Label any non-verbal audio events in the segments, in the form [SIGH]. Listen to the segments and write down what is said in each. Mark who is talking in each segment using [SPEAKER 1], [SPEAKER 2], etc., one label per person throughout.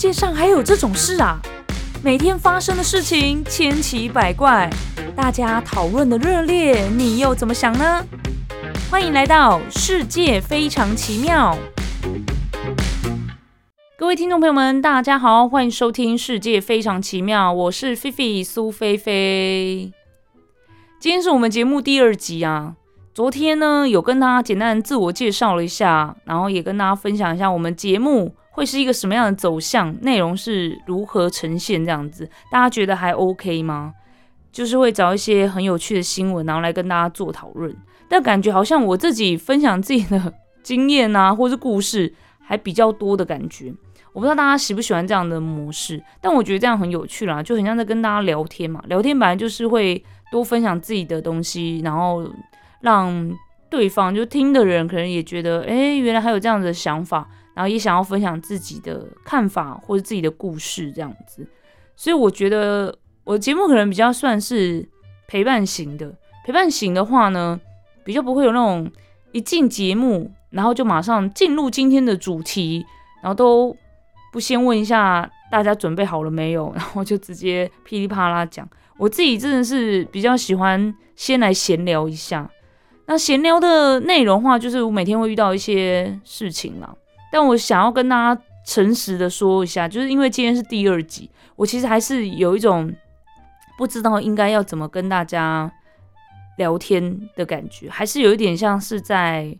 [SPEAKER 1] 世界上还有这种事啊！每天发生的事情千奇百怪，大家讨论的热烈，你又怎么想呢？欢迎来到世界非常奇妙。各位听众朋友们，大家好，欢迎收听《世界非常奇妙》，我是菲菲苏菲菲。今天是我们节目第二集啊。昨天呢，有跟大家简单自我介绍了一下，然后也跟大家分享一下我们节目会是一个什么样的走向，内容是如何呈现这样子，大家觉得还 OK 吗？就是会找一些很有趣的新闻，然后来跟大家做讨论，但感觉好像我自己分享自己的经验啊，或是故事还比较多的感觉。我不知道大家喜不喜欢这样的模式，但我觉得这样很有趣啦，就很像在跟大家聊天嘛。聊天本来就是会多分享自己的东西，然后。让对方就听的人可能也觉得，哎，原来还有这样的想法，然后也想要分享自己的看法或者自己的故事这样子。所以我觉得我的节目可能比较算是陪伴型的。陪伴型的话呢，比较不会有那种一进节目，然后就马上进入今天的主题，然后都不先问一下大家准备好了没有，然后就直接噼里啪啦讲。我自己真的是比较喜欢先来闲聊一下。那闲聊的内容话，就是我每天会遇到一些事情啦。但我想要跟大家诚实的说一下，就是因为今天是第二集，我其实还是有一种不知道应该要怎么跟大家聊天的感觉，还是有一点像是在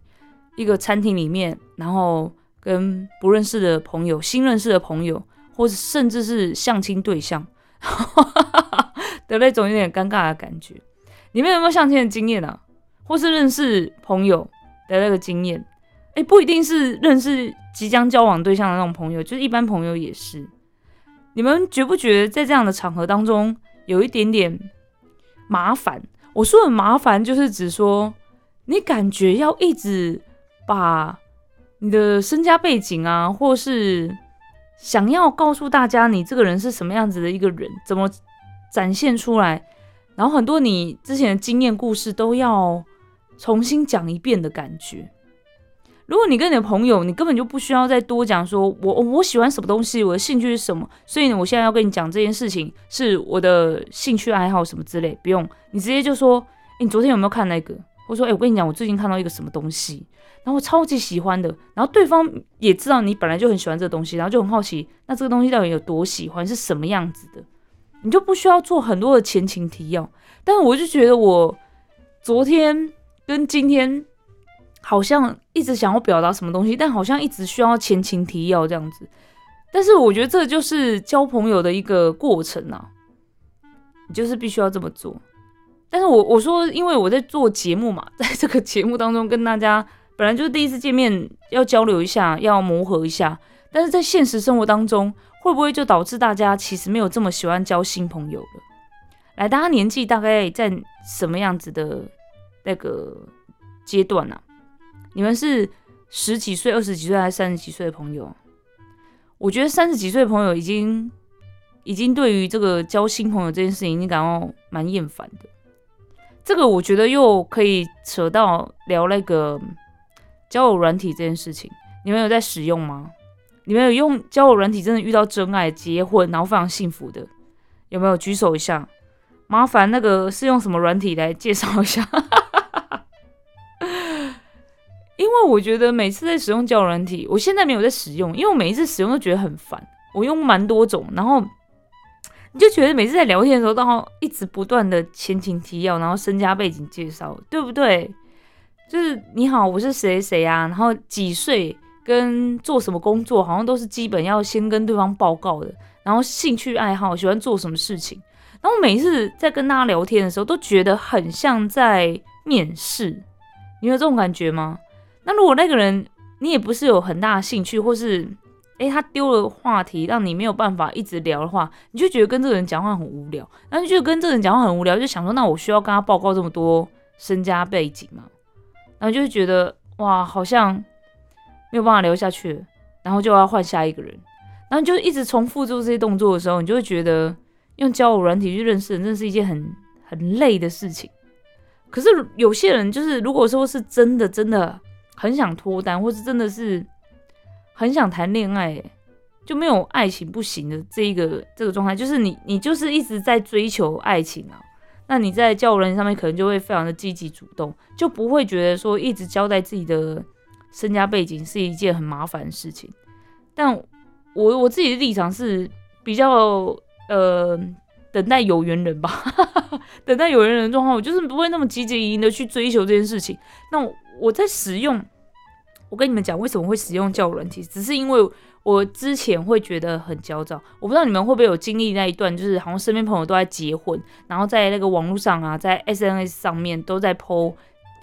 [SPEAKER 1] 一个餐厅里面，然后跟不认识的朋友、新认识的朋友，或者甚至是相亲对象 [LAUGHS] 的那种有点尴尬的感觉。你们有没有相亲的经验啊？或是认识朋友的那个经验，哎，不一定是认识即将交往对象的那种朋友，就是一般朋友也是。你们觉不觉得在这样的场合当中有一点点麻烦？我说的麻烦，就是指说你感觉要一直把你的身家背景啊，或是想要告诉大家你这个人是什么样子的一个人，怎么展现出来，然后很多你之前的经验故事都要。重新讲一遍的感觉。如果你跟你的朋友，你根本就不需要再多讲，说我我喜欢什么东西，我的兴趣是什么，所以呢，我现在要跟你讲这件事情是我的兴趣爱好什么之类，不用，你直接就说，你昨天有没有看那个？或者说，哎，我跟你讲，我最近看到一个什么东西，然后我超级喜欢的，然后对方也知道你本来就很喜欢这个东西，然后就很好奇，那这个东西到底有多喜欢，是什么样子的？你就不需要做很多的前情提要。但是我就觉得我昨天。跟今天好像一直想要表达什么东西，但好像一直需要前情提要这样子。但是我觉得这就是交朋友的一个过程啊，你就是必须要这么做。但是我我说，因为我在做节目嘛，[LAUGHS] 在这个节目当中跟大家本来就是第一次见面，要交流一下，要磨合一下。但是在现实生活当中，会不会就导致大家其实没有这么喜欢交新朋友了？来，大家年纪大概在什么样子的？那个阶段呢？你们是十几岁、二十几岁还是三十几岁的朋友？我觉得三十几岁的朋友已经已经对于这个交新朋友这件事情已经感到蛮厌烦的。这个我觉得又可以扯到聊那个交友软体这件事情。你们有在使用吗？你们有用交友软体真的遇到真爱、结婚然后非常幸福的？有没有举手一下？麻烦那个是用什么软体来介绍一下？因为我觉得每次在使用交友软体，我现在没有在使用，因为我每一次使用都觉得很烦。我用蛮多种，然后你就觉得每次在聊天的时候，都要一直不断的前情提要，然后身家背景介绍，对不对？就是你好，我是谁谁啊，然后几岁，跟做什么工作，好像都是基本要先跟对方报告的。然后兴趣爱好，喜欢做什么事情。然后每一次在跟大家聊天的时候，都觉得很像在面试。你有这种感觉吗？那如果那个人你也不是有很大的兴趣，或是诶他丢了话题让你没有办法一直聊的话，你就觉得跟这个人讲话很无聊。那你就跟这个人讲话很无聊，就想说那我需要跟他报告这么多身家背景吗？然后就会觉得哇，好像没有办法聊下去，然后就要换下一个人。然后就一直重复做这些动作的时候，你就会觉得用交友软体去认识人，真是一件很很累的事情。可是有些人就是如果说是真的真的。很想脱单，或是真的是很想谈恋爱，就没有爱情不行的这一个这个状态，就是你你就是一直在追求爱情啊。那你在交友人上面可能就会非常的积极主动，就不会觉得说一直交代自己的身家背景是一件很麻烦的事情。但我我自己的立场是比较呃等待有缘人吧，[LAUGHS] 等待有缘人的状况，我就是不会那么积极的去追求这件事情。那我在使用，我跟你们讲为什么会使用交友软体，只是因为。我之前会觉得很焦躁，我不知道你们会不会有经历那一段，就是好像身边朋友都在结婚，然后在那个网络上啊，在 SNS 上面都在 po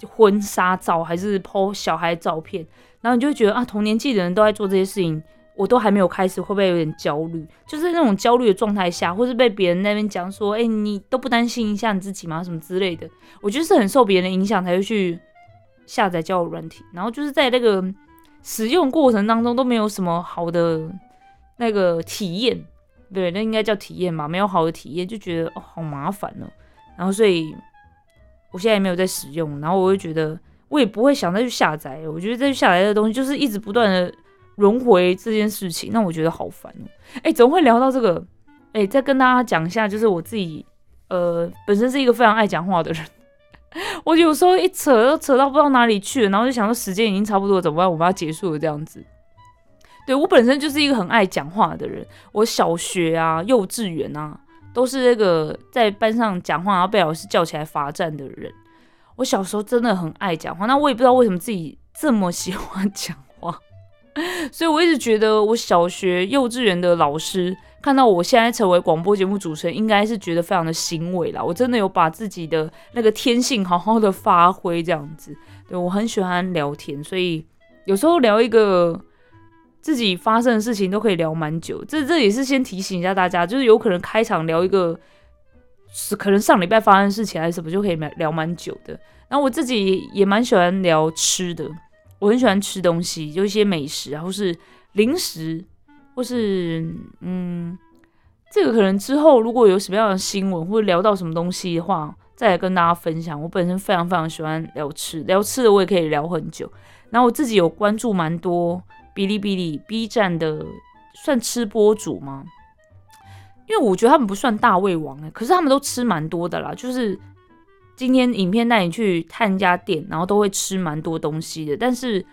[SPEAKER 1] 婚纱照，还是 po 小孩照片，然后你就会觉得啊，同年纪的人都在做这些事情，我都还没有开始，会不会有点焦虑？就是那种焦虑的状态下，或是被别人那边讲说，哎，你都不担心一下你自己吗？什么之类的，我觉得是很受别人的影响才会去下载交友软体，然后就是在那个。使用过程当中都没有什么好的那个体验，对，那应该叫体验吧，没有好的体验，就觉得哦好麻烦哦。然后所以我现在也没有在使用，然后我就觉得我也不会想再去下载，我觉得再去下载的东西就是一直不断的轮回这件事情，那我觉得好烦哦。哎，怎么会聊到这个？哎，再跟大家讲一下，就是我自己呃本身是一个非常爱讲话的人。我有时候一扯都扯到不知道哪里去了，然后就想说时间已经差不多，怎么办？我们要结束了这样子。对我本身就是一个很爱讲话的人，我小学啊、幼稚园啊，都是那个在班上讲话然后被老师叫起来罚站的人。我小时候真的很爱讲话，那我也不知道为什么自己这么喜欢讲话，[LAUGHS] 所以我一直觉得我小学、幼稚园的老师。看到我现在成为广播节目主持人，应该是觉得非常的欣慰啦。我真的有把自己的那个天性好好的发挥，这样子。对我很喜欢聊天，所以有时候聊一个自己发生的事情都可以聊蛮久。这这也是先提醒一下大家，就是有可能开场聊一个是可能上礼拜发生的事情还是什么，就可以聊蛮久的。然后我自己也蛮喜欢聊吃的，我很喜欢吃东西，就一些美食，然后是零食。或是嗯，这个可能之后如果有什么样的新闻或者聊到什么东西的话，再来跟大家分享。我本身非常非常喜欢聊吃，聊吃的我也可以聊很久。然后我自己有关注蛮多哔哩哔哩、B 站的算吃播主吗？因为我觉得他们不算大胃王哎，可是他们都吃蛮多的啦。就是今天影片带你去探一家店，然后都会吃蛮多东西的，但是。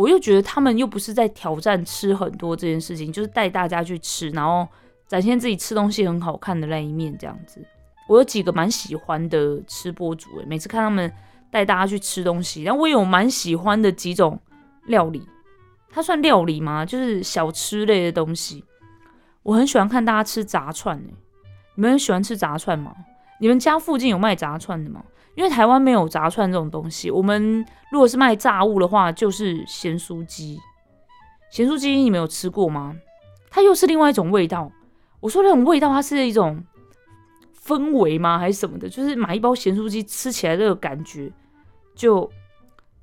[SPEAKER 1] 我又觉得他们又不是在挑战吃很多这件事情，就是带大家去吃，然后展现自己吃东西很好看的那一面这样子。我有几个蛮喜欢的吃播主，诶，每次看他们带大家去吃东西，然后我有蛮喜欢的几种料理，它算料理吗？就是小吃类的东西。我很喜欢看大家吃炸串，诶，你们喜欢吃炸串吗？你们家附近有卖炸串的吗？因为台湾没有炸串这种东西，我们如果是卖炸物的话，就是咸酥鸡。咸酥鸡你们有吃过吗？它又是另外一种味道。我说那种味道，它是一种氛围吗？还是什么的？就是买一包咸酥鸡吃起来这个感觉就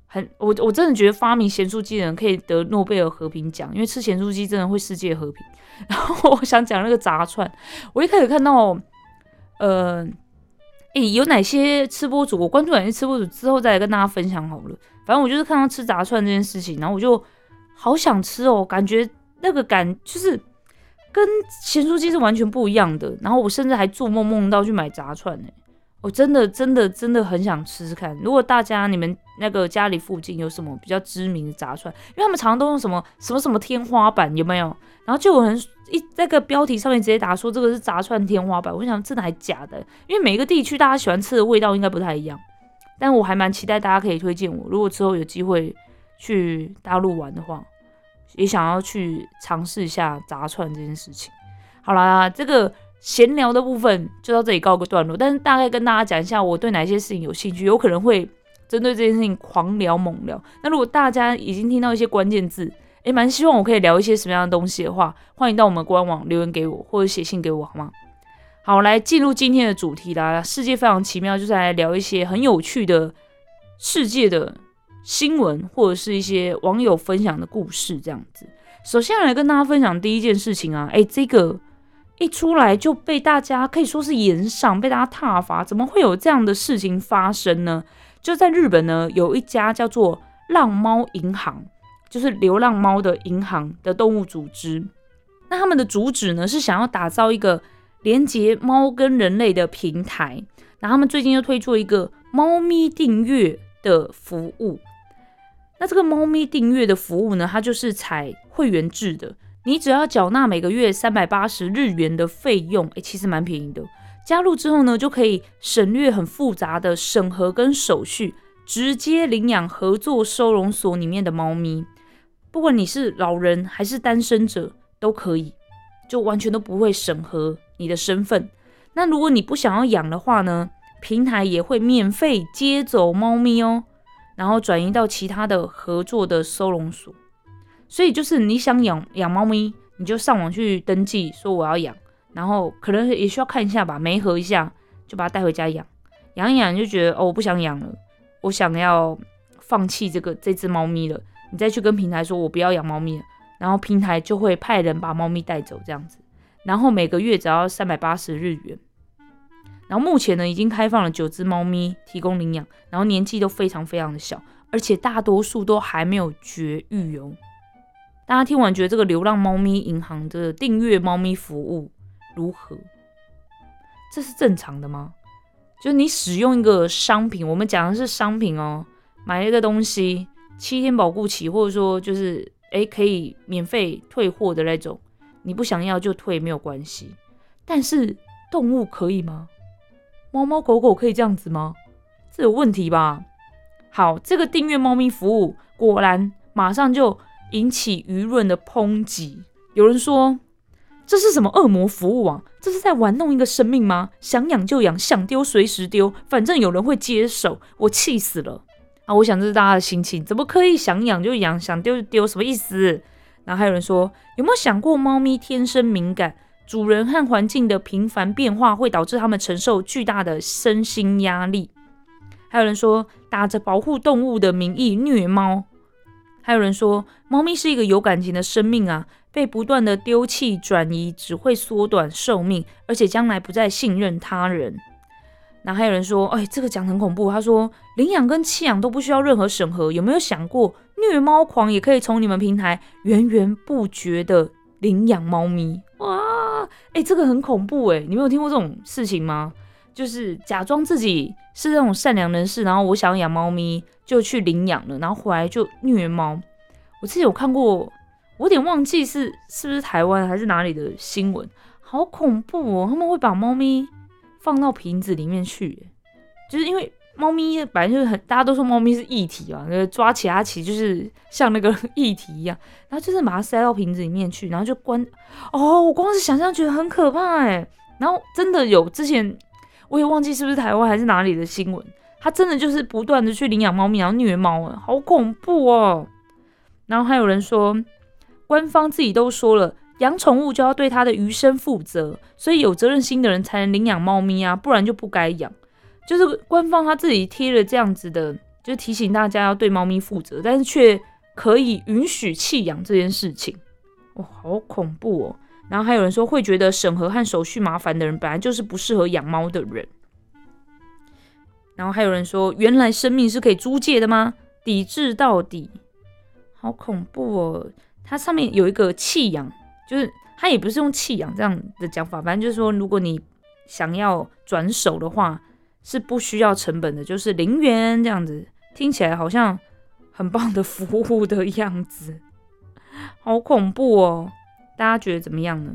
[SPEAKER 1] 很……我我真的觉得发明咸酥鸡的人可以得诺贝尔和平奖，因为吃咸酥鸡真的会世界和平。然后我想讲那个炸串，我一开始看到，呃。诶，有哪些吃播主？我关注哪些吃播主之后再来跟大家分享好了。反正我就是看到吃炸串这件事情，然后我就好想吃哦，感觉那个感就是跟咸酥鸡是完全不一样的。然后我甚至还做梦梦到去买炸串呢。我真的真的真的很想吃吃看。如果大家你们那个家里附近有什么比较知名的炸串，因为他们常常都用什么什么什么天花板，有没有？然后就有人一那个标题上面直接打说这个是炸串天花板，我想真的还假的？因为每个地区大家喜欢吃的味道应该不太一样。但我还蛮期待大家可以推荐我，如果之后有机会去大陆玩的话，也想要去尝试一下炸串这件事情。好啦，这个。闲聊的部分就到这里告个段落，但是大概跟大家讲一下我对哪些事情有兴趣，有可能会针对这件事情狂聊猛聊。那如果大家已经听到一些关键字，诶，蛮希望我可以聊一些什么样的东西的话，欢迎到我们官网留言给我，或者写信给我，好吗？好，来进入今天的主题啦。世界非常奇妙，就是来聊一些很有趣的世界的新闻，或者是一些网友分享的故事，这样子。首先来跟大家分享第一件事情啊，诶，这个。一出来就被大家可以说是延上，被大家挞伐，怎么会有这样的事情发生呢？就在日本呢，有一家叫做“浪猫银行”，就是流浪猫的银行的动物组织，那他们的主旨呢是想要打造一个连接猫跟人类的平台。那他们最近又推出一个猫咪订阅的服务。那这个猫咪订阅的服务呢，它就是采会员制的，你只要缴纳每个月三百八十日元的费用，诶，其实蛮便宜的。加入之后呢，就可以省略很复杂的审核跟手续，直接领养合作收容所里面的猫咪。不管你是老人还是单身者都可以，就完全都不会审核你的身份。那如果你不想要养的话呢，平台也会免费接走猫咪哦。然后转移到其他的合作的收容所，所以就是你想养养猫咪，你就上网去登记说我要养，然后可能也需要看一下吧，没合一下就把它带回家养，养一养就觉得哦我不想养了，我想要放弃这个这只猫咪了，你再去跟平台说我不要养猫咪了，然后平台就会派人把猫咪带走这样子，然后每个月只要三百八十日元。然后目前呢，已经开放了九只猫咪提供领养，然后年纪都非常非常的小，而且大多数都还没有绝育哦。大家听完觉得这个流浪猫咪银行的订阅猫咪服务如何？这是正常的吗？就是你使用一个商品，我们讲的是商品哦，买一个东西，七天保固期，或者说就是诶可以免费退货的那种，你不想要就退没有关系，但是动物可以吗？猫猫狗狗可以这样子吗？这有问题吧？好，这个订阅猫咪服务果然马上就引起舆论的抨击。有人说这是什么恶魔服务啊？这是在玩弄一个生命吗？想养就养，想丢随时丢，反正有人会接手。我气死了啊！我想这是大家的心情，怎么可以想养就养，想丢就丢？什么意思？然后还有人说，有没有想过猫咪天生敏感？主人和环境的频繁变化会导致他们承受巨大的身心压力。还有人说，打着保护动物的名义虐猫。还有人说，猫咪是一个有感情的生命啊，被不断的丢弃转移只会缩短寿命，而且将来不再信任他人。那还有人说，哎，这个讲很恐怖。他说，领养跟弃养都不需要任何审核，有没有想过，虐猫狂也可以从你们平台源源不绝的领养猫咪？哇，哎，这个很恐怖哎！你没有听过这种事情吗？就是假装自己是那种善良人士，然后我想养猫咪，就去领养了，然后回来就虐猫。我自己有看过，我有点忘记是是不是台湾还是哪里的新闻，好恐怖哦！他们会把猫咪放到瓶子里面去，就是因为。猫咪本来就是很，大家都说猫咪是异体嘛，那个抓起它起就是像那个 [LAUGHS] 异体一样，然后就是把它塞到瓶子里面去，然后就关。哦，我光是想象觉得很可怕哎。然后真的有之前我也忘记是不是台湾还是哪里的新闻，他真的就是不断的去领养猫咪，然后虐猫啊，好恐怖哦。然后还有人说，官方自己都说了，养宠物就要对它的余生负责，所以有责任心的人才能领养猫咪啊，不然就不该养。就是官方他自己贴了这样子的，就提醒大家要对猫咪负责，但是却可以允许弃养这件事情，哇，好恐怖哦！然后还有人说会觉得审核和手续麻烦的人，本来就是不适合养猫的人。然后还有人说，原来生命是可以租借的吗？抵制到底，好恐怖哦！它上面有一个弃养，就是它也不是用弃养这样的讲法，反正就是说，如果你想要转手的话。是不需要成本的，就是零元这样子，听起来好像很棒的服务的样子，好恐怖哦！大家觉得怎么样呢？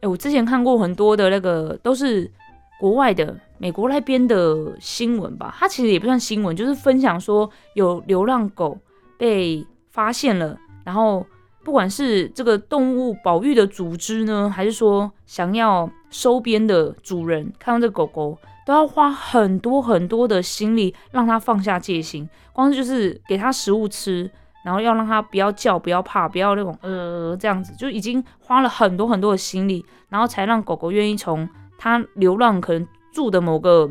[SPEAKER 1] 哎，我之前看过很多的那个都是国外的美国那边的新闻吧，它其实也不算新闻，就是分享说有流浪狗被发现了，然后不管是这个动物保育的组织呢，还是说想要收编的主人看到这狗狗。都要花很多很多的心力让它放下戒心，光是就是给它食物吃，然后要让他不要叫、不要怕、不要那种呃这样子，就已经花了很多很多的心力，然后才让狗狗愿意从它流浪可能住的某个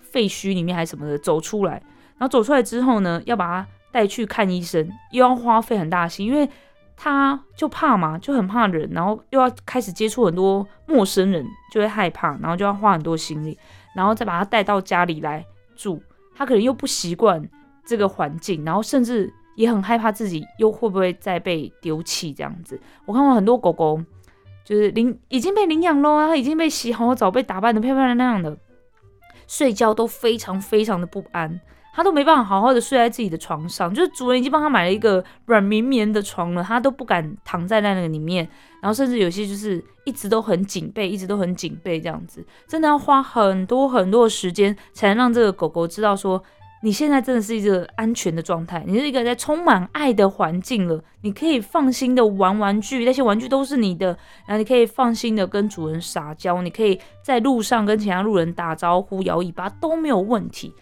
[SPEAKER 1] 废墟里面还是什么的走出来。然后走出来之后呢，要把它带去看医生，又要花费很大心，因为它就怕嘛，就很怕人，然后又要开始接触很多陌生人，就会害怕，然后就要花很多心力。然后再把它带到家里来住，他可能又不习惯这个环境，然后甚至也很害怕自己又会不会再被丢弃这样子。我看过很多狗狗，就是领已经被领养喽，它已经被洗好澡，被打扮的漂漂亮亮的，睡觉都非常非常的不安。他都没办法好好的睡在自己的床上，就是主人已经帮他买了一个软绵绵的床了，他都不敢躺在那个里面，然后甚至有些就是一直都很警备，一直都很警备这样子，真的要花很多很多的时间才能让这个狗狗知道说，你现在真的是一个安全的状态，你是一个在充满爱的环境了，你可以放心的玩玩具，那些玩具都是你的，然后你可以放心的跟主人撒娇，你可以在路上跟其他路人打招呼、摇尾巴都没有问题。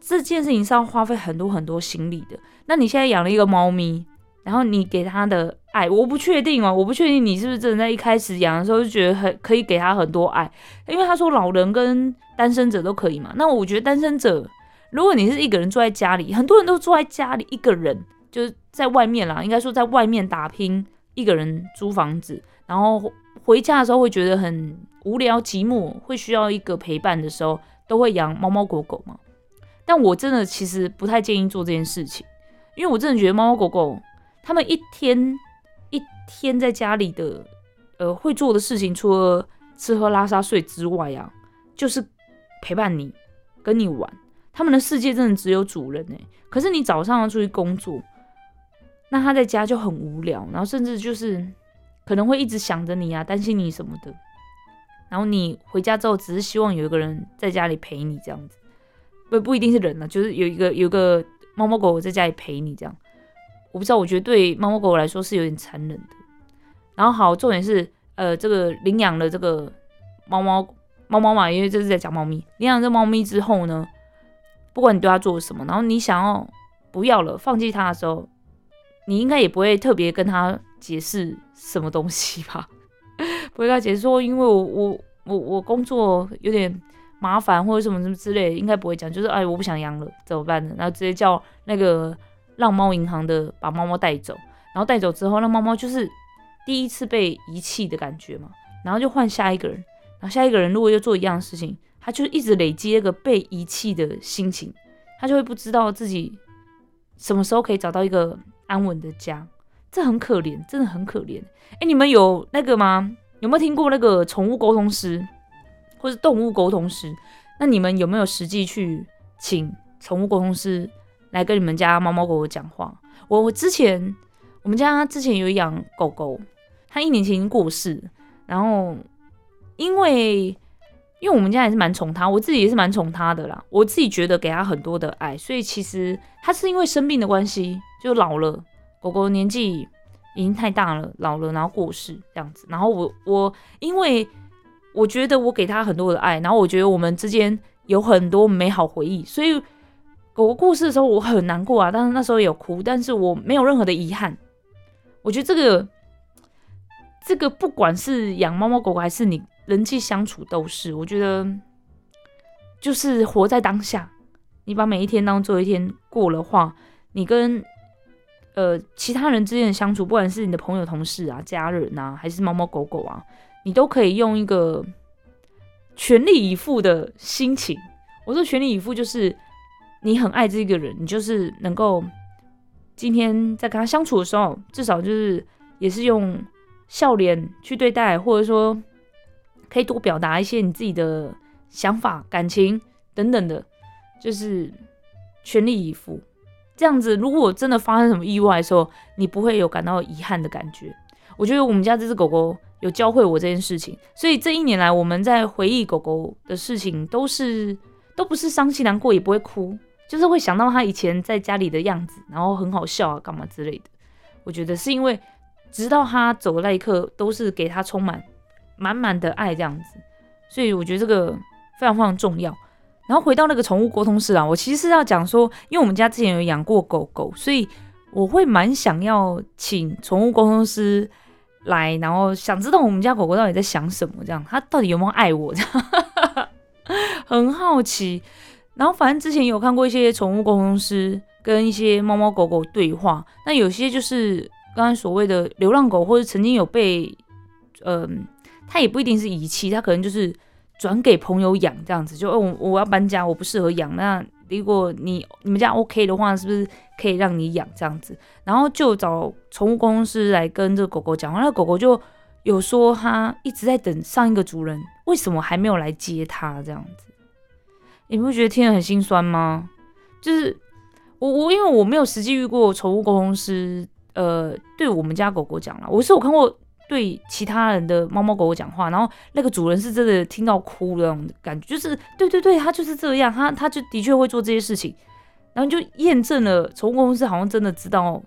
[SPEAKER 1] 这件事情是要花费很多很多心力的。那你现在养了一个猫咪，然后你给它的爱，我不确定哦，我不确定你是不是真的在一开始养的时候就觉得很可以给它很多爱，因为他说老人跟单身者都可以嘛。那我觉得单身者，如果你是一个人住在家里，很多人都住在家里一个人，就是在外面啦，应该说在外面打拼，一个人租房子，然后回家的时候会觉得很无聊寂寞，会需要一个陪伴的时候，都会养猫猫狗狗嘛。但我真的其实不太建议做这件事情，因为我真的觉得猫猫狗狗它们一天一天在家里的呃会做的事情，除了吃喝拉撒睡之外啊，就是陪伴你，跟你玩。他们的世界真的只有主人哎。可是你早上要出去工作，那他在家就很无聊，然后甚至就是可能会一直想着你啊，担心你什么的。然后你回家之后，只是希望有一个人在家里陪你这样子。不不一定是人呢，就是有一个有个猫猫狗狗在家里陪你这样，我不知道，我觉得对猫猫狗狗来说是有点残忍的。然后好，重点是呃，这个领养了这个猫猫猫猫嘛，因为这是在讲猫咪。领养这猫咪之后呢，不管你对他做了什么，然后你想要不要了，放弃他的时候，你应该也不会特别跟他解释什么东西吧？[LAUGHS] 不会跟他解释说，因为我我我我工作有点。麻烦或者什么什么之类，应该不会讲，就是哎，我不想养了，怎么办呢？然后直接叫那个让猫银行的把猫猫带走，然后带走之后，那猫猫就是第一次被遗弃的感觉嘛，然后就换下一个人，然后下一个人如果又做一样的事情，他就一直累积那个被遗弃的心情，他就会不知道自己什么时候可以找到一个安稳的家，这很可怜，真的很可怜。哎，你们有那个吗？有没有听过那个宠物沟通师？或是动物沟通师，那你们有没有实际去请宠物沟通师来跟你们家猫猫狗狗讲话？我我之前我们家之前有养狗狗，它一年前已经过世，然后因为因为我们家也是蛮宠他，我自己也是蛮宠他的啦，我自己觉得给他很多的爱，所以其实他是因为生病的关系就老了，狗狗年纪已经太大了，老了然后过世这样子，然后我我因为。我觉得我给他很多的爱，然后我觉得我们之间有很多美好回忆，所以狗狗过世的时候我很难过啊，但是那时候有哭，但是我没有任何的遗憾。我觉得这个这个不管是养猫猫狗狗还是你人际相处都是，我觉得就是活在当下，你把每一天当做一天过的话，你跟呃其他人之间的相处，不管是你的朋友、同事啊、家人啊，还是猫猫狗狗啊。你都可以用一个全力以赴的心情。我说全力以赴，就是你很爱这个人，你就是能够今天在跟他相处的时候，至少就是也是用笑脸去对待，或者说可以多表达一些你自己的想法、感情等等的，就是全力以赴。这样子，如果真的发生什么意外的时候，你不会有感到遗憾的感觉。我觉得我们家这只狗狗。有教会我这件事情，所以这一年来我们在回忆狗狗的事情，都是都不是伤心难过，也不会哭，就是会想到它以前在家里的样子，然后很好笑啊，干嘛之类的。我觉得是因为直到它走的那一刻，都是给它充满满满的爱这样子，所以我觉得这个非常非常重要。然后回到那个宠物沟通室啊，我其实是要讲说，因为我们家之前有养过狗狗，所以我会蛮想要请宠物沟通师。来，然后想知道我们家狗狗到底在想什么，这样它到底有没有爱我，这样 [LAUGHS] 很好奇。然后反正之前有看过一些宠物沟通师跟一些猫猫狗狗对话，那有些就是刚刚所谓的流浪狗，或者曾经有被，嗯，它也不一定是遗弃，它可能就是转给朋友养这样子，就哦，我我要搬家，我不适合养那。如果你你们家 OK 的话，是不是可以让你养这样子？然后就找宠物公司来跟这个狗狗讲话，那狗狗就有说它一直在等上一个主人，为什么还没有来接它？这样子，你不觉得听得很心酸吗？就是我我因为我没有实际遇过宠物沟通师，呃，对我们家狗狗讲了，我是有看过对其他人的猫猫狗狗讲话，然后那个主人是真的听到哭的那种感觉，就是对对对，他就是这样，他他就的确会做这些事情，然后就验证了宠物公司好像真的知道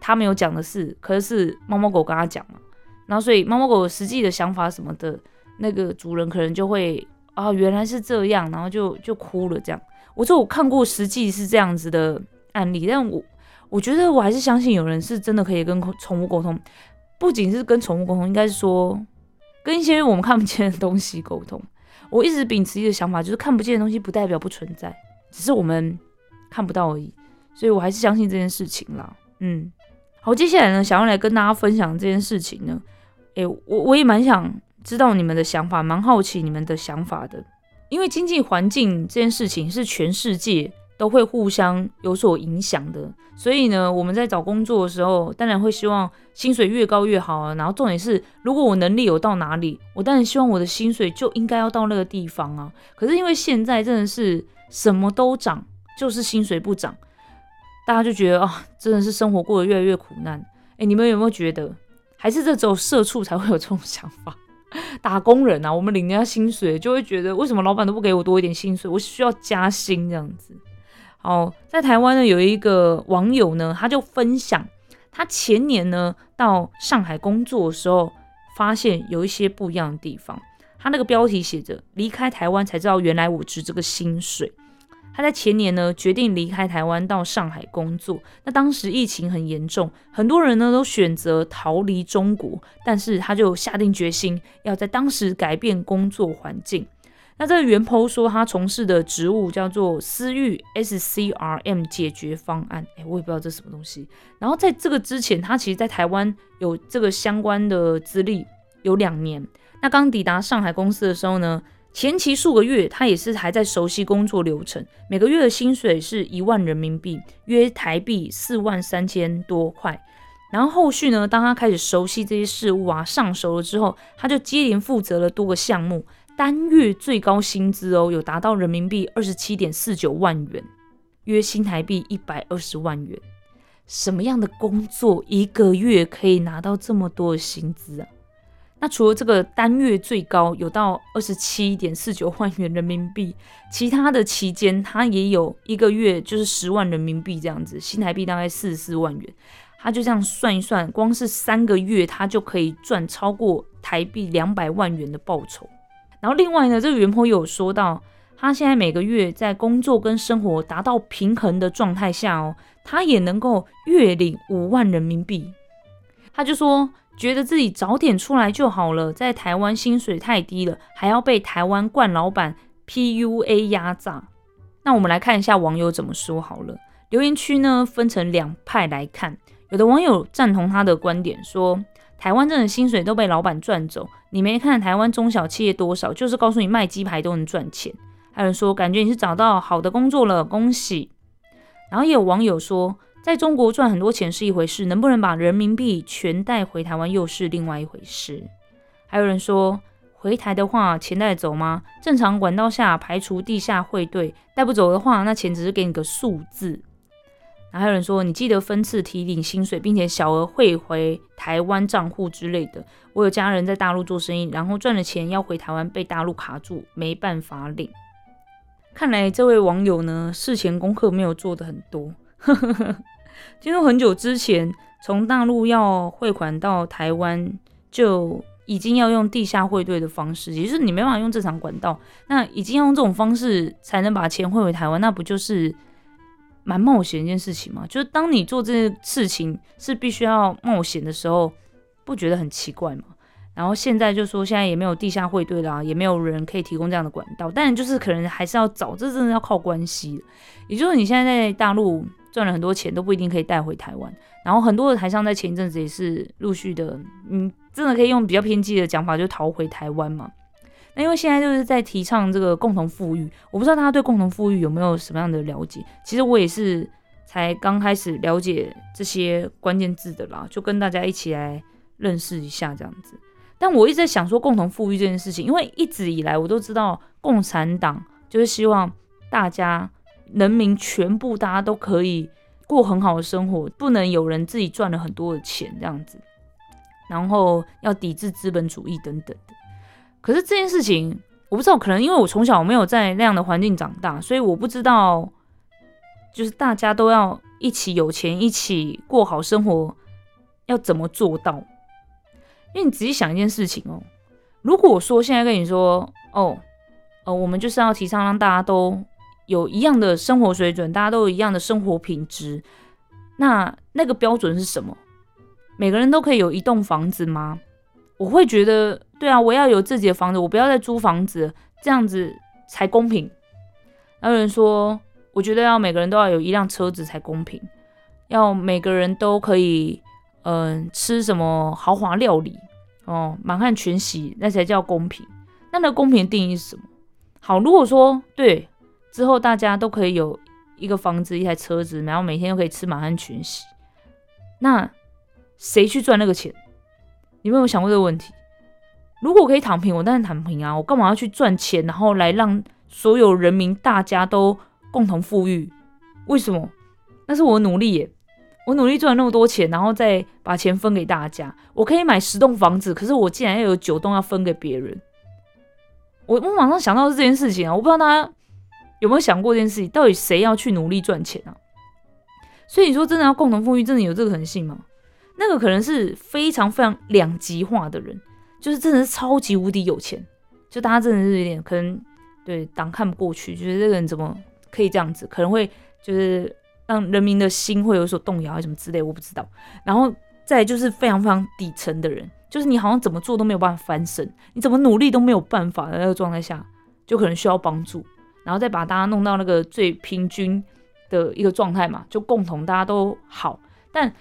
[SPEAKER 1] 他没有讲的事，可是猫猫狗跟他讲嘛。然后，所以猫猫狗实际的想法什么的，那个主人可能就会啊，原来是这样，然后就就哭了。这样，我说我看过实际是这样子的案例，但我我觉得我还是相信有人是真的可以跟宠物沟通，[LAUGHS] 不仅是跟宠物沟通，应该是说跟一些我们看不见的东西沟通。我一直秉持一个想法，就是看不见的东西不代表不存在，只是我们看不到而已。所以我还是相信这件事情啦。嗯，好，接下来呢，想要来跟大家分享这件事情呢。诶，我我也蛮想知道你们的想法，蛮好奇你们的想法的。因为经济环境这件事情是全世界都会互相有所影响的，所以呢，我们在找工作的时候，当然会希望薪水越高越好啊。然后重点是，如果我能力有到哪里，我当然希望我的薪水就应该要到那个地方啊。可是因为现在真的是什么都涨，就是薪水不涨，大家就觉得啊，真的是生活过得越来越苦难。诶，你们有没有觉得？还是这只有社畜才会有这种想法，[LAUGHS] 打工人啊，我们领人家薪水就会觉得，为什么老板都不给我多一点薪水？我需要加薪这样子。哦，在台湾呢，有一个网友呢，他就分享他前年呢到上海工作的时候，发现有一些不一样的地方。他那个标题写着：“离开台湾才知道，原来我值这个薪水。”他在前年呢决定离开台湾到上海工作。那当时疫情很严重，很多人呢都选择逃离中国，但是他就下定决心要在当时改变工作环境。那这个袁剖说他从事的职务叫做私域 SCRM 解决方案，哎，我也不知道这什么东西。然后在这个之前，他其实在台湾有这个相关的资历有两年。那刚抵达上海公司的时候呢？前期数个月，他也是还在熟悉工作流程，每个月的薪水是一万人民币，约台币四万三千多块。然后后续呢，当他开始熟悉这些事物啊，上手了之后，他就接连负责了多个项目，单月最高薪资哦，有达到人民币二十七点四九万元，约新台币一百二十万元。什么样的工作一个月可以拿到这么多的薪资啊？那除了这个单月最高有到二十七点四九万元人民币，其他的期间他也有一个月就是十万人民币这样子，新台币大概四十四万元。他就这样算一算，光是三个月他就可以赚超过台币两百万元的报酬。然后另外呢，这个袁坡有说到，他现在每个月在工作跟生活达到平衡的状态下哦，他也能够月领五万人民币。他就说。觉得自己早点出来就好了，在台湾薪水太低了，还要被台湾惯老板 PUA 压榨。那我们来看一下网友怎么说好了。留言区呢分成两派来看，有的网友赞同他的观点，说台湾真的薪水都被老板赚走，你没看台湾中小企业多少，就是告诉你卖鸡排都能赚钱。还有人说感觉你是找到好的工作了，恭喜。然后也有网友说。在中国赚很多钱是一回事，能不能把人民币全带回台湾又是另外一回事。还有人说，回台的话钱带走吗？正常管道下排除地下汇兑，带不走的话，那钱只是给你个数字。还有人说，你记得分次提领薪水，并且小额汇回台湾账户之类的。我有家人在大陆做生意，然后赚了钱要回台湾，被大陆卡住，没办法领。看来这位网友呢，事前功课没有做的很多。[LAUGHS] 听说很久之前，从大陆要汇款到台湾，就已经要用地下汇兑的方式，也就是你没办法用正常管道，那已经要用这种方式才能把钱汇回台湾，那不就是蛮冒险一件事情嘛？就是当你做这件事情是必须要冒险的时候，不觉得很奇怪吗？然后现在就说现在也没有地下汇兑啦，也没有人可以提供这样的管道，但就是可能还是要找，这真的要靠关系。也就是你现在在大陆。赚了很多钱都不一定可以带回台湾，然后很多的台商在前一阵子也是陆续的，嗯，真的可以用比较偏激的讲法，就逃回台湾嘛。那因为现在就是在提倡这个共同富裕，我不知道大家对共同富裕有没有什么样的了解？其实我也是才刚开始了解这些关键字的啦，就跟大家一起来认识一下这样子。但我一直在想说共同富裕这件事情，因为一直以来我都知道共产党就是希望大家人民全部大家都可以过很好的生活，不能有人自己赚了很多的钱这样子，然后要抵制资本主义等等的。可是这件事情我不知道，可能因为我从小没有在那样的环境长大，所以我不知道，就是大家都要一起有钱，一起过好生活，要怎么做到？因为你仔细想一件事情哦，如果说现在跟你说哦，呃，我们就是要提倡让大家都有一样的生活水准，大家都有一样的生活品质，那那个标准是什么？每个人都可以有一栋房子吗？我会觉得，对啊，我要有自己的房子，我不要再租房子，这样子才公平。然后有人说，我觉得要每个人都要有一辆车子才公平，要每个人都可以。嗯，吃什么豪华料理哦，满汉全席那才叫公平。那那公平的定义是什么？好，如果说对之后大家都可以有一个房子、一台车子，然后每天都可以吃满汉全席，那谁去赚那个钱？你有没有想过这个问题？如果我可以躺平，我当然躺平啊！我干嘛要去赚钱，然后来让所有人民大家都共同富裕？为什么？那是我努力耶。我努力赚了那么多钱，然后再把钱分给大家。我可以买十栋房子，可是我竟然要有九栋要分给别人。我我马上想到是这件事情啊！我不知道大家有没有想过这件事情，到底谁要去努力赚钱啊？所以你说真的要共同富裕，真的有这个可能性吗？那个可能是非常非常两极化的人，就是真的是超级无敌有钱，就大家真的是有点可能对党看不过去，觉得这个人怎么可以这样子，可能会就是。让人民的心会有所动摇，还什么之类，我不知道。然后再就是非常非常底层的人，就是你好像怎么做都没有办法翻身，你怎么努力都没有办法的那个状态下，就可能需要帮助，然后再把大家弄到那个最平均的一个状态嘛，就共同大家都好。但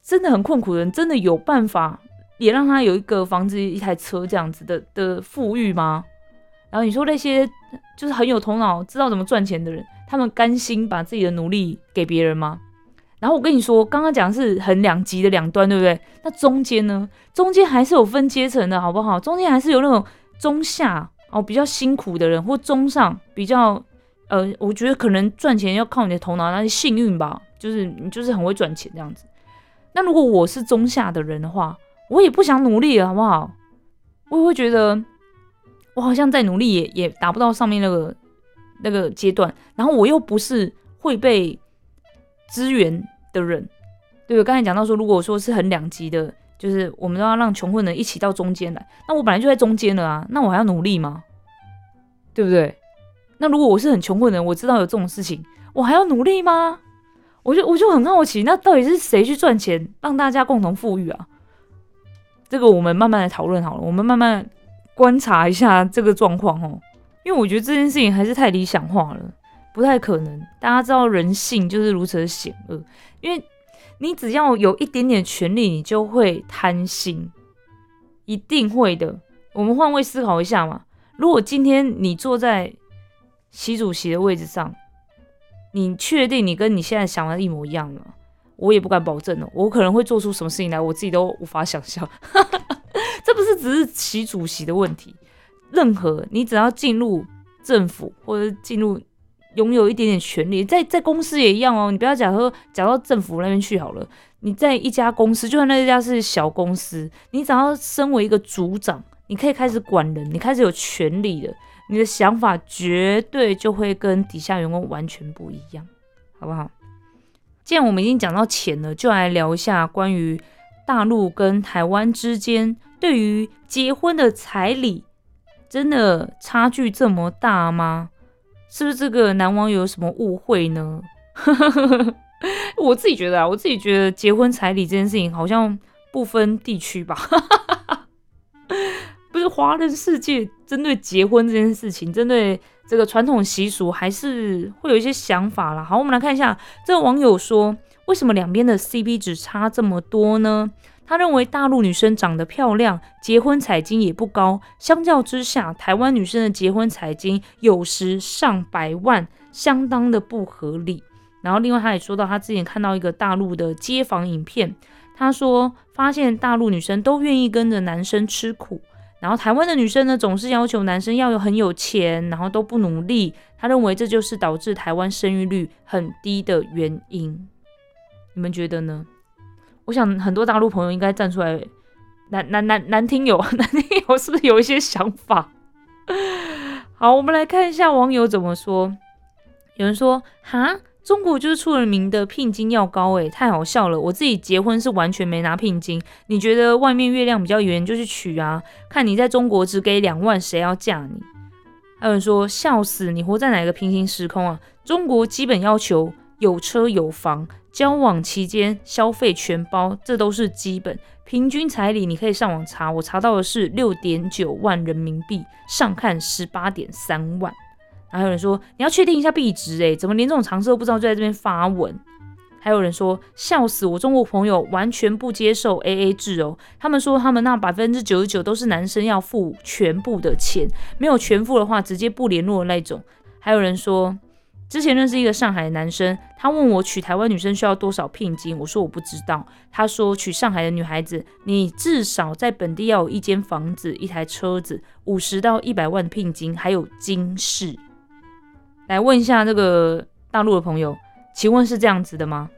[SPEAKER 1] 真的很困苦的人，真的有办法也让他有一个房子、一台车这样子的的富裕吗？然后你说那些就是很有头脑、知道怎么赚钱的人。他们甘心把自己的努力给别人吗？然后我跟你说，刚刚讲是很两极的两端，对不对？那中间呢？中间还是有分阶层的，好不好？中间还是有那种中下哦，比较辛苦的人，或中上比较呃，我觉得可能赚钱要靠你的头脑，那是幸运吧，就是你就是很会赚钱这样子。那如果我是中下的人的话，我也不想努力了，好不好？我也会觉得我好像再努力也也达不到上面那个。那个阶段，然后我又不是会被支援的人，对我刚才讲到说，如果说是很两极的，就是我们都要让穷困人一起到中间来，那我本来就在中间了啊，那我还要努力吗？对不对？那如果我是很穷困的人，我知道有这种事情，我还要努力吗？我就我就很好奇，那到底是谁去赚钱，让大家共同富裕啊？这个我们慢慢来讨论好了，我们慢慢观察一下这个状况哦。因为我觉得这件事情还是太理想化了，不太可能。大家知道人性就是如此的险恶，因为你只要有一点点权利，你就会贪心，一定会的。我们换位思考一下嘛，如果今天你坐在习主席的位置上，你确定你跟你现在想的一模一样吗？我也不敢保证哦，我可能会做出什么事情来，我自己都无法想象。[LAUGHS] 这不是只是习主席的问题。任何你只要进入政府或者进入拥有一点点权利，在在公司也一样哦。你不要讲说讲到政府那边去好了。你在一家公司，就算那家是小公司，你只要身为一个组长，你可以开始管人，你开始有权利了，你的想法绝对就会跟底下员工完全不一样，好不好？既然我们已经讲到钱了，就来聊一下关于大陆跟台湾之间对于结婚的彩礼。真的差距这么大吗？是不是这个男网友有什么误会呢？[LAUGHS] 我自己觉得啊，我自己觉得结婚彩礼这件事情好像不分地区吧。华人世界针对结婚这件事情，针对这个传统习俗，还是会有一些想法啦。好，我们来看一下这个网友说，为什么两边的 CP 值差这么多呢？他认为大陆女生长得漂亮，结婚彩金也不高。相较之下，台湾女生的结婚彩金有时上百万，相当的不合理。然后，另外他也说到，他之前看到一个大陆的街访影片，他说发现大陆女生都愿意跟着男生吃苦，然后台湾的女生呢总是要求男生要有很有钱，然后都不努力。他认为这就是导致台湾生育率很低的原因。你们觉得呢？我想很多大陆朋友应该站出来，男男男男听友，[LAUGHS] 男听友是不是有一些想法？好，我们来看一下网友怎么说。有人说：“哈，中国就是出了名的聘金要高，诶，太好笑了。我自己结婚是完全没拿聘金。你觉得外面月亮比较圆就去娶啊？看你在中国只给两万，谁要嫁你？”还有人说：“笑死，你活在哪个平行时空啊？中国基本要求有车有房，交往期间消费全包，这都是基本。平均彩礼你可以上网查，我查到的是六点九万人民币，上看十八点三万。”还有人说你要确定一下币值，诶，怎么连这种常识都不知道就在这边发文？还有人说笑死我，中国朋友完全不接受 A A 制哦，他们说他们那百分之九十九都是男生要付全部的钱，没有全付的话直接不联络的那种。还有人说之前认识一个上海的男生，他问我娶台湾女生需要多少聘金，我说我不知道。他说娶上海的女孩子，你至少在本地要有一间房子、一台车子，五十到一百万聘金，还有金饰。来问一下这个大陆的朋友，请问是这样子的吗？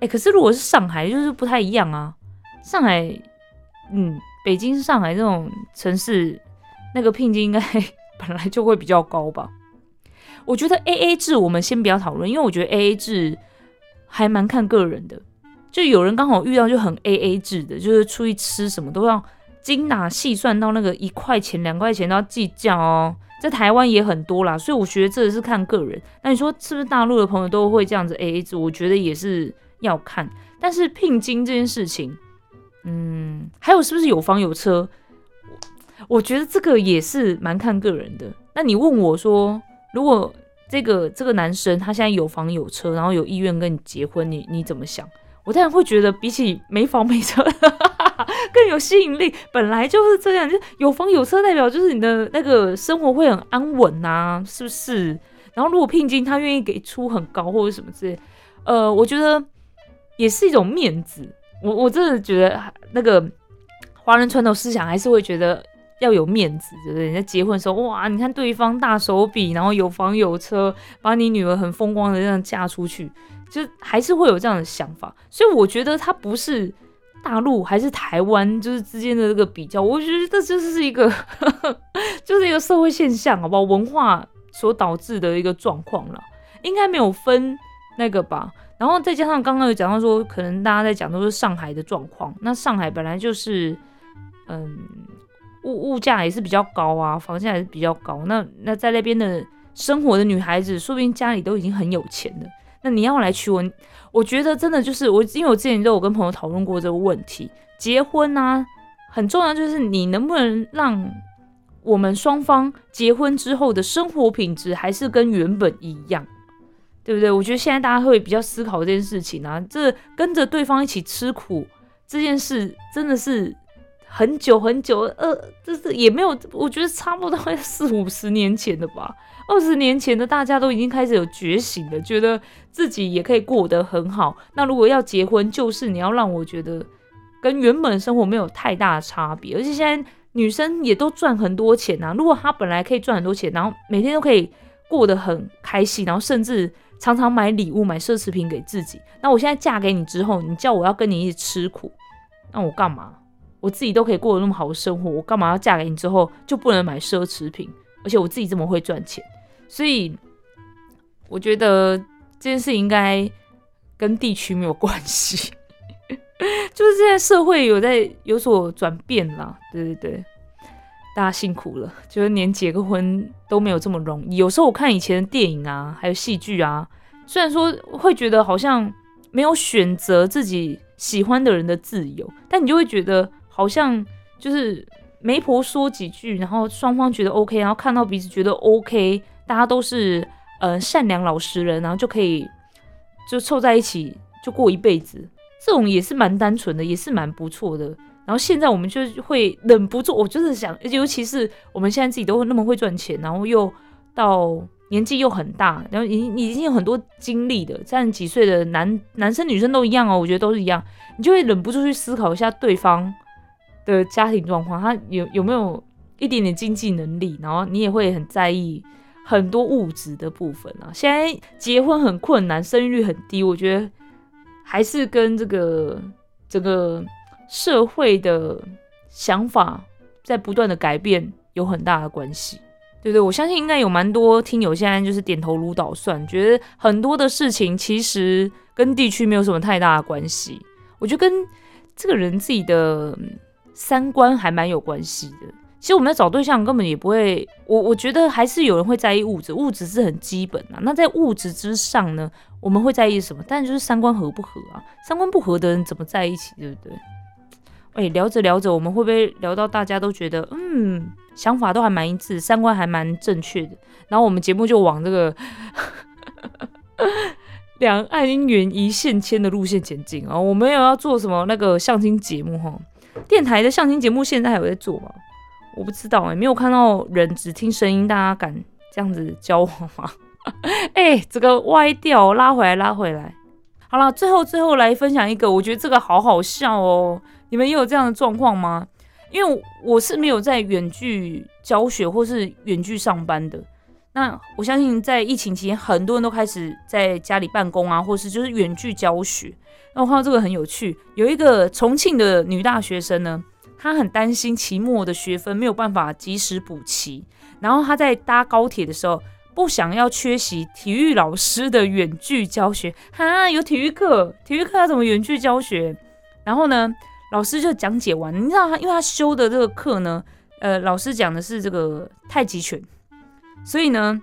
[SPEAKER 1] 哎，可是如果是上海，就是不太一样啊。上海，嗯，北京、上海这种城市，那个聘金应该 [LAUGHS] 本来就会比较高吧？我觉得 A A 制我们先不要讨论，因为我觉得 A A 制还蛮看个人的。就有人刚好遇到就很 A A 制的，就是出去吃什么都要精打细算到那个一块钱、两块钱都要计较哦。在台湾也很多啦，所以我觉得这是看个人。那你说是不是大陆的朋友都会这样子 A A 制？我觉得也是要看。但是聘金这件事情，嗯，还有是不是有房有车？我觉得这个也是蛮看个人的。那你问我说，如果这个这个男生他现在有房有车，然后有意愿跟你结婚，你你怎么想？我当然会觉得比起没房没车。[LAUGHS] 更有吸引力，本来就是这样，就有房有车代表就是你的那个生活会很安稳呐，是不是？然后如果聘金他愿意给出很高或者什么之类，呃，我觉得也是一种面子。我我真的觉得那个华人传统思想还是会觉得要有面子，对不对？人家结婚的时候，哇，你看对方大手笔，然后有房有车，把你女儿很风光的这样嫁出去，就还是会有这样的想法。所以我觉得他不是。大陆还是台湾，就是之间的这个比较，我觉得这就是一个，[LAUGHS] 就是一个社会现象，好不好？文化所导致的一个状况了，应该没有分那个吧。然后再加上刚刚有讲到说，可能大家在讲都是上海的状况，那上海本来就是，嗯，物物价也是比较高啊，房价也是比较高。那那在那边的生活的女孩子，说不定家里都已经很有钱了。那你要来娶我，我觉得真的就是我，因为我之前都有跟朋友讨论过这个问题。结婚呢，很重要就是你能不能让我们双方结婚之后的生活品质还是跟原本一样，对不对？我觉得现在大家会比较思考这件事情啊。这跟着对方一起吃苦这件事，真的是很久很久，呃，就是也没有，我觉得差不多四五十年前的吧。二十年前的大家都已经开始有觉醒了，觉得自己也可以过得很好。那如果要结婚，就是你要让我觉得跟原本生活没有太大的差别。而且现在女生也都赚很多钱呐。如果她本来可以赚很多钱，然后每天都可以过得很开心，然后甚至常常买礼物、买奢侈品给自己，那我现在嫁给你之后，你叫我要跟你一起吃苦，那我干嘛？我自己都可以过得那么好的生活，我干嘛要嫁给你之后就不能买奢侈品？而且我自己这么会赚钱。所以我觉得这件事应该跟地区没有关系，就是现在社会有在有所转变啦。对对对，大家辛苦了，就是连结个婚都没有这么容易。有时候我看以前的电影啊，还有戏剧啊，虽然说会觉得好像没有选择自己喜欢的人的自由，但你就会觉得好像就是媒婆说几句，然后双方觉得 OK，然后看到彼此觉得 OK。大家都是呃善良老实人，然后就可以就凑在一起就过一辈子，这种也是蛮单纯的，也是蛮不错的。然后现在我们就会忍不住，我就是想，尤其是我们现在自己都那么会赚钱，然后又到年纪又很大，然后已已经有很多经历的，三十几岁的男男生女生都一样哦，我觉得都是一样，你就会忍不住去思考一下对方的家庭状况，他有有没有一点点经济能力，然后你也会很在意很多物质的部分啊。现在结婚很困难，生育率很低，我觉得还是跟这个这个社会的想法在不断的改变有很大的关系。对对，我相信应该有蛮多听友现在就是点头如捣蒜，觉得很多的事情其实跟地区没有什么太大的关系。我觉得跟这个人自己的三观还蛮有关系的。其实我们在找对象根本也不会，我我觉得还是有人会在意物质，物质是很基本啊。那在物质之上呢，我们会在意什么？但就是三观合不合啊？三观不合的人怎么在一起，对不对？哎，聊着聊着，我们会不会聊到大家都觉得，嗯，想法都还蛮一致，三观还蛮正确的？然后我们节目就往这个 [LAUGHS] 两岸姻缘一线牵的路线前进啊！我没有要做什么那个相亲节目哈，电台的相亲节目现在还有在做吗？我不知道哎，没有看到人，只听声音，大家敢这样子交往吗？[LAUGHS] 哎，这个歪掉，拉回来，拉回来。好了，最后最后来分享一个，我觉得这个好好笑哦。你们也有这样的状况吗？因为我是没有在远距教学或是远距上班的。那我相信在疫情期间，很多人都开始在家里办公啊，或是就是远距教学。那我看到这个很有趣，有一个重庆的女大学生呢，他很担心期末的学分没有办法及时补齐，然后他在搭高铁的时候不想要缺席体育老师的远距教学。哈，有体育课，体育课要怎么远距教学？然后呢？老师就讲解完，你知道他，因为他修的这个课呢，呃，老师讲的是这个太极拳，所以呢，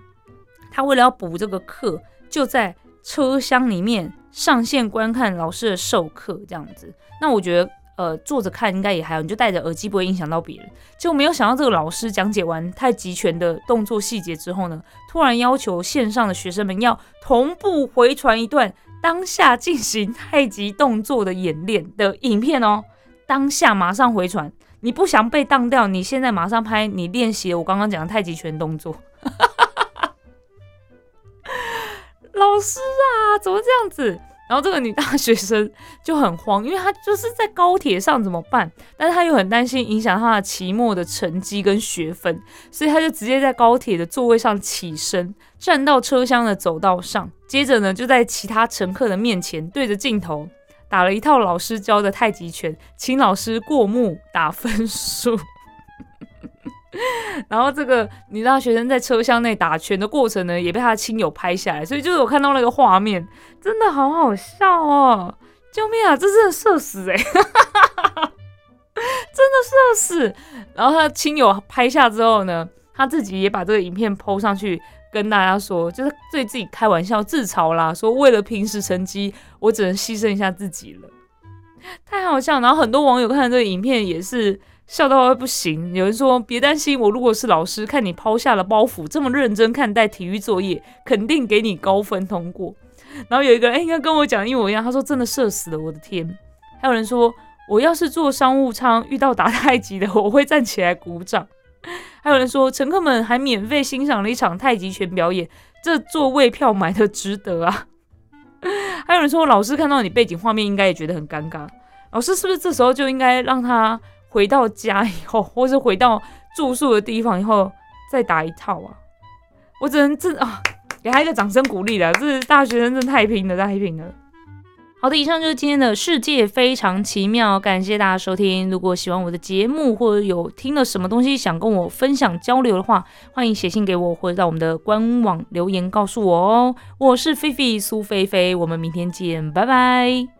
[SPEAKER 1] 他为了要补这个课，就在车厢里面上线观看老师的授课，这样子。那我觉得，呃，坐着看应该也还好，你就戴着耳机不会影响到别人。就没有想到这个老师讲解完太极拳的动作细节之后呢，突然要求线上的学生们要同步回传一段当下进行太极动作的演练的影片哦。当下马上回传，你不想被当掉，你现在马上拍你练习我刚刚讲的太极拳动作。[LAUGHS] 老师啊，怎么这样子？然后这个女大学生就很慌，因为她就是在高铁上怎么办？但是她又很担心影响她的期末的成绩跟学分，所以她就直接在高铁的座位上起身，站到车厢的走道上，接着呢就在其他乘客的面前对着镜头。打了一套老师教的太极拳，请老师过目打分数。[LAUGHS] 然后这个女大学生在车厢内打拳的过程呢，也被他亲友拍下来，所以就是我看到那个画面，真的好好笑哦！救命啊，这 [LAUGHS] 真的社死哎，真的社死。然后他亲友拍下之后呢，他自己也把这个影片抛上去。跟大家说，就是对自己开玩笑自嘲啦，说为了平时成绩，我只能牺牲一下自己了，太好笑。然后很多网友看这个影片也是笑到不行。有人说别担心，我如果是老师，看你抛下了包袱，这么认真看待体育作业，肯定给你高分通过。然后有一个人应该跟我讲的一模一样，他说真的社死了，我的天。还有人说我要是坐商务舱遇到打太极的，我会站起来鼓掌。还有人说，乘客们还免费欣赏了一场太极拳表演，这座位票买的值得啊！还有人说，老师看到你背景画面，应该也觉得很尴尬。老师是不是这时候就应该让他回到家以后，[LAUGHS] 或是回到住宿的地方以后再打一套啊？我只能这啊，给他一个掌声鼓励了。这大学生真太拼了，太拼了。好的，以上就是今天的世界非常奇妙，感谢大家收听。如果喜欢我的节目，或者有听了什么东西想跟我分享交流的话，欢迎写信给我，或者到我们的官网留言告诉我哦。我是菲菲苏菲菲，我们明天见，拜拜。